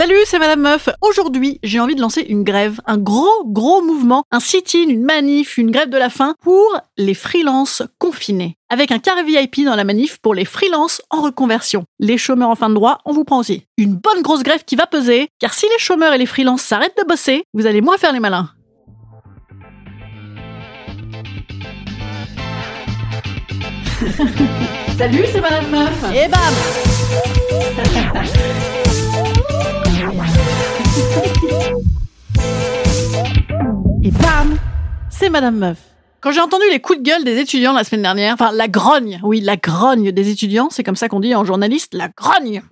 Salut, c'est Madame Meuf. Aujourd'hui, j'ai envie de lancer une grève, un gros, gros mouvement, un sit-in, une manif, une grève de la faim pour les freelances confinés. Avec un carré VIP dans la manif pour les freelances en reconversion. Les chômeurs en fin de droit, on vous prend aussi. Une bonne grosse grève qui va peser, car si les chômeurs et les freelances s'arrêtent de bosser, vous allez moins faire les malins. Salut, c'est Madame Meuf. Et bam C'est Madame Meuf. Quand j'ai entendu les coups de gueule des étudiants la semaine dernière, enfin la grogne, oui, la grogne des étudiants, c'est comme ça qu'on dit en journaliste, la grogne.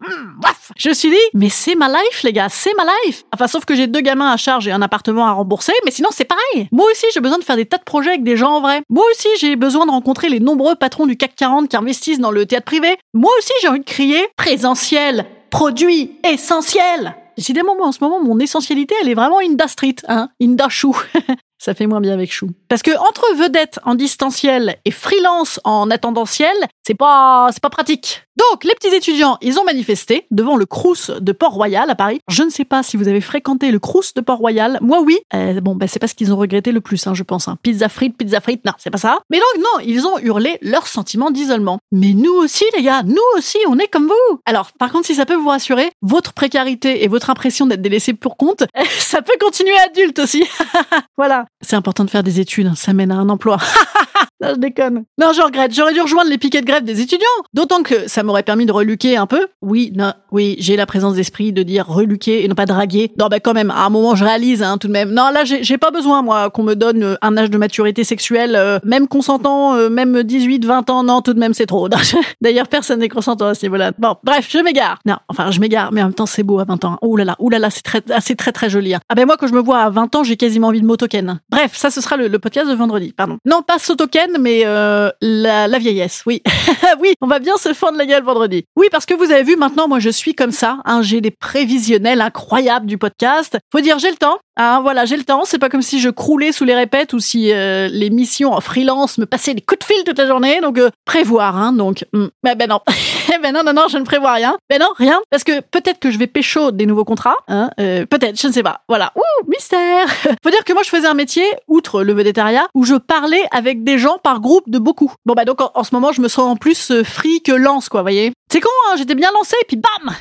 Waf. je me suis dit, mais c'est ma life, les gars, c'est ma life. Enfin, sauf que j'ai deux gamins à charge et un appartement à rembourser, mais sinon c'est pareil. Moi aussi, j'ai besoin de faire des tas de projets avec des gens en vrai. Moi aussi, j'ai besoin de rencontrer les nombreux patrons du CAC 40 qui investissent dans le théâtre privé. Moi aussi, j'ai envie de crier présentiel, produit essentiel. Décidément, moi, en ce moment, mon essentialité, elle est vraiment Inda Street, hein, Inda Chou. Ça fait moins bien avec Chou. Parce que entre vedette en distanciel et freelance en attendentiel, c'est pas, c'est pas pratique. Donc, les petits étudiants, ils ont manifesté devant le Crous de Port-Royal à Paris. Je ne sais pas si vous avez fréquenté le Crous de Port-Royal. Moi, oui. Euh, bon, bah, c'est pas ce qu'ils ont regretté le plus, hein, je pense. Hein. Pizza frite, pizza frite, non, c'est pas ça. Mais donc, non, ils ont hurlé leur sentiment d'isolement. Mais nous aussi, les gars, nous aussi, on est comme vous. Alors, par contre, si ça peut vous rassurer, votre précarité et votre impression d'être délaissé pour compte, ça peut continuer adulte aussi. voilà. C'est important de faire des études, hein. ça mène à un emploi. non, je déconne. Non, je regrette. J'aurais dû rejoindre les piquets de grève des étudiants. D'autant que ça m'aurait permis de reluquer un peu. Oui, non, oui, j'ai la présence d'esprit de dire reluquer et non pas draguer. Non, bah quand même, à un moment, je réalise, hein, tout de même. Non, là, j'ai pas besoin, moi, qu'on me donne euh, un âge de maturité sexuelle, euh, même consentant, euh, même 18, 20 ans. Non, tout de même, c'est trop. D'ailleurs, personne n'est consentant à ce niveau-là. Bon, bref, je m'égare. Non, enfin, je m'égare, mais en même temps, c'est beau à 20 ans. Oh là là, oh là là, c'est très, c'est très, très joli. hein. Ah ben moi, quand je me vois à 20 ans, j'ai quasiment envie de m'autoken. Bref, ça, ce sera le, le podcast de vendredi, pardon. Non, pas s'autoken, mais euh, la, vieillesse, oui. oui, on va bien se fendre la gueule vendredi. Oui, parce que vous avez vu, maintenant, moi, je suis comme ça. Hein, j'ai des prévisionnels incroyables du podcast. Faut dire, j'ai le temps. Hein, voilà, j'ai le temps. C'est pas comme si je croulais sous les répètes ou si euh, les missions en freelance me passaient des coups de fil toute la journée. Donc, euh, prévoir, hein, donc. hmm. Mais ben non. ben non, non, non, je ne prévois rien. Ben non, rien. Parce que peut-être que je vais pécho des nouveaux contrats. Hein, euh, peut-être, je ne sais pas. Voilà. Ouh, mystère. Faut dire que moi, je faisais un métier, outre le vedettariat, où je parlais avec des gens par groupe de beaucoup. Bon, bah donc, en, ce moment, je me sens en plus free que lance, quoi, voyez. C'est con, hein, j'étais bien lancé, puis bam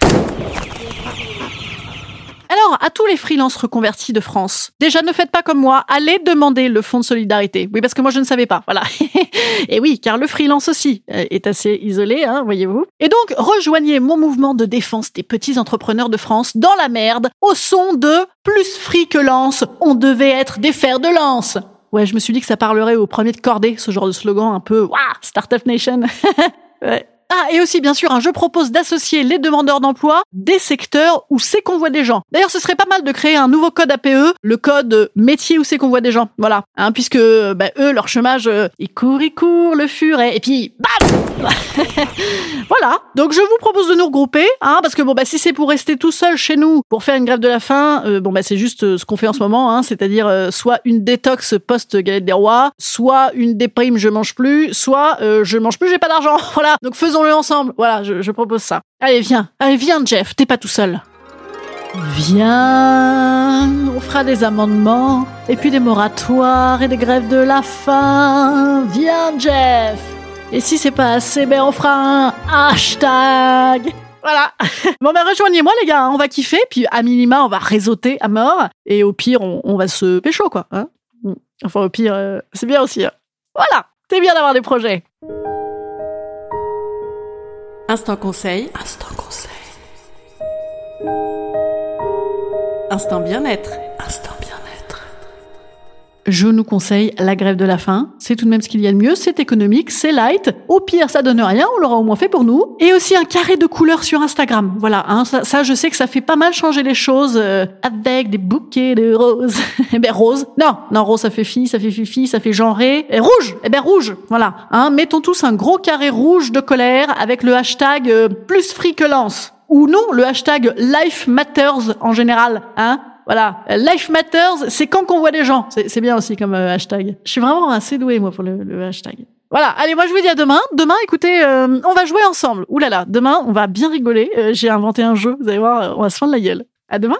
alors, à tous les freelances reconvertis de France, déjà ne faites pas comme moi, allez demander le fonds de solidarité. Oui, parce que moi je ne savais pas, voilà. Et oui, car le freelance aussi euh, est assez isolé, hein, voyez-vous. Et donc, rejoignez mon mouvement de défense des petits entrepreneurs de France dans la merde, au son de plus free que lance, on devait être des fers de lance. Ouais, je me suis dit que ça parlerait au premier de cordée, ce genre de slogan un peu, waouh, Startup Nation. ouais. Ah, et aussi, bien sûr, hein, je propose d'associer les demandeurs d'emploi des secteurs où c'est qu'on voit des gens. D'ailleurs, ce serait pas mal de créer un nouveau code APE, le code métier où c'est qu'on voit des gens. Voilà. Hein, puisque, bah, eux, leur chômage, euh, il court, il court, le furet. Et puis, bam Voilà. Donc, je vous propose de nous regrouper, hein, parce que, bon, bah, si c'est pour rester tout seul chez nous pour faire une grève de la faim, euh, bon, bah, c'est juste euh, ce qu'on fait en ce moment, hein, c'est-à-dire euh, soit une détox post-galette des rois, soit une déprime, je mange plus, soit je mange plus, j'ai pas d'argent. Voilà. Donc, faisons-le ensemble. Voilà, je, je propose ça. Allez, viens. Allez, viens, Jeff. T'es pas tout seul. Viens, on fera des amendements, et puis des moratoires et des grèves de la faim. Viens, Jeff. Et si c'est pas assez, ben on fera un hashtag Voilà. Bon, ben rejoignez-moi, les gars. hein, On va kiffer. Puis, à minima, on va réseauter à mort. Et au pire, on, va se pécho, quoi. hein. Enfin, au pire, euh, c'est bien aussi. hein. Voilà. C'est bien d'avoir des projets. Instant conseil. Instant conseil. Instant bien-être. Je nous conseille la grève de la faim. C'est tout de même ce qu'il y a de mieux. C'est économique, c'est light. Au pire, ça donne rien. On l'aura au moins fait pour nous. Et aussi un carré de couleurs sur Instagram. Voilà. Hein, ça, ça, je sais que ça fait pas mal changer les choses euh, avec des bouquets de roses. eh ben rose. Non, non rose, ça fait fille, ça fait fifi, ça fait genré. Et rouge. Eh ben rouge. Voilà. Hein, mettons tous un gros carré rouge de colère avec le hashtag euh, plus lance. Ou non, le hashtag Life Matters en général. Hein voilà, Life Matters, c'est quand qu'on voit des gens. C'est bien aussi comme euh, hashtag. Je suis vraiment assez douée moi pour le, le hashtag. Voilà, allez, moi je vous dis à demain. Demain, écoutez, euh, on va jouer ensemble. Ouh là là, demain, on va bien rigoler. Euh, J'ai inventé un jeu, vous allez voir, on va se fendre la gueule. À demain.